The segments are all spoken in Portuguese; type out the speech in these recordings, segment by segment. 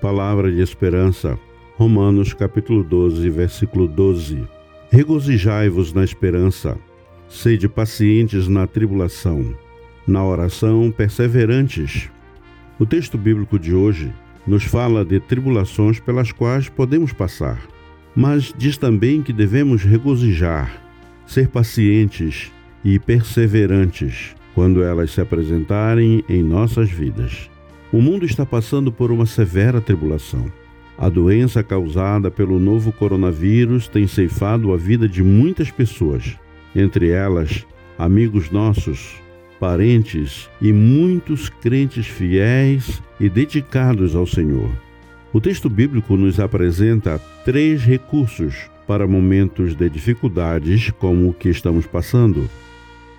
palavra de esperança. Romanos capítulo 12, versículo 12. Regozijai-vos na esperança, sede pacientes na tribulação, na oração perseverantes. O texto bíblico de hoje nos fala de tribulações pelas quais podemos passar, mas diz também que devemos regozijar, ser pacientes e perseverantes quando elas se apresentarem em nossas vidas. O mundo está passando por uma severa tribulação. A doença causada pelo novo coronavírus tem ceifado a vida de muitas pessoas, entre elas amigos nossos, parentes e muitos crentes fiéis e dedicados ao Senhor. O texto bíblico nos apresenta três recursos para momentos de dificuldades como o que estamos passando: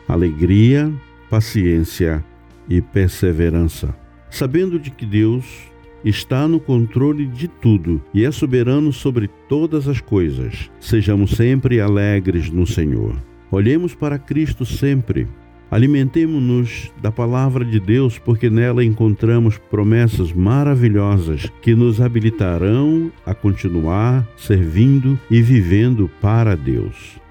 alegria, paciência e perseverança. Sabendo de que Deus está no controle de tudo e é soberano sobre todas as coisas, sejamos sempre alegres no Senhor. Olhemos para Cristo sempre. Alimentemo-nos da palavra de Deus, porque nela encontramos promessas maravilhosas que nos habilitarão a continuar servindo e vivendo para Deus.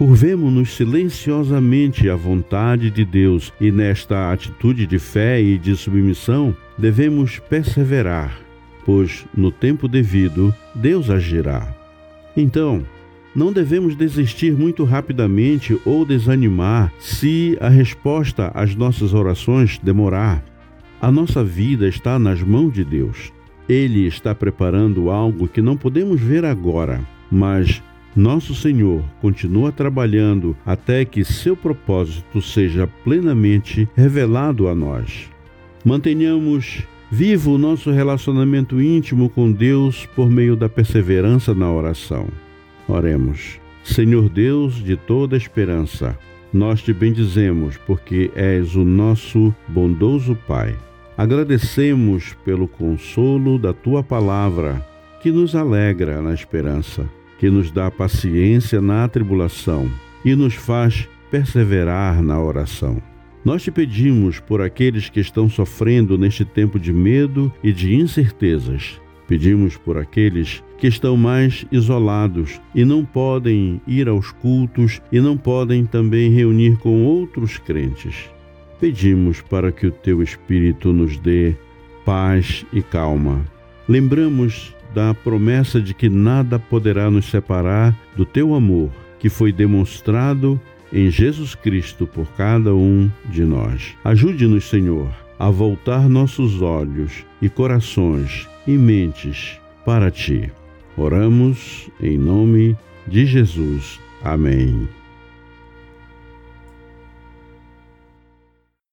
Curvemo-nos silenciosamente à vontade de Deus e nesta atitude de fé e de submissão devemos perseverar, pois no tempo devido Deus agirá. Então, não devemos desistir muito rapidamente ou desanimar se a resposta às nossas orações demorar. A nossa vida está nas mãos de Deus. Ele está preparando algo que não podemos ver agora, mas nosso Senhor continua trabalhando até que seu propósito seja plenamente revelado a nós. Mantenhamos vivo o nosso relacionamento íntimo com Deus por meio da perseverança na oração. Oremos. Senhor Deus de toda esperança, nós te bendizemos porque és o nosso bondoso Pai. Agradecemos pelo consolo da tua palavra que nos alegra na esperança que nos dá paciência na tribulação e nos faz perseverar na oração. Nós te pedimos por aqueles que estão sofrendo neste tempo de medo e de incertezas. Pedimos por aqueles que estão mais isolados e não podem ir aos cultos e não podem também reunir com outros crentes. Pedimos para que o teu Espírito nos dê paz e calma. Lembramos da promessa de que nada poderá nos separar do teu amor, que foi demonstrado em Jesus Cristo por cada um de nós. Ajude-nos, Senhor, a voltar nossos olhos e corações e mentes para ti. Oramos em nome de Jesus. Amém.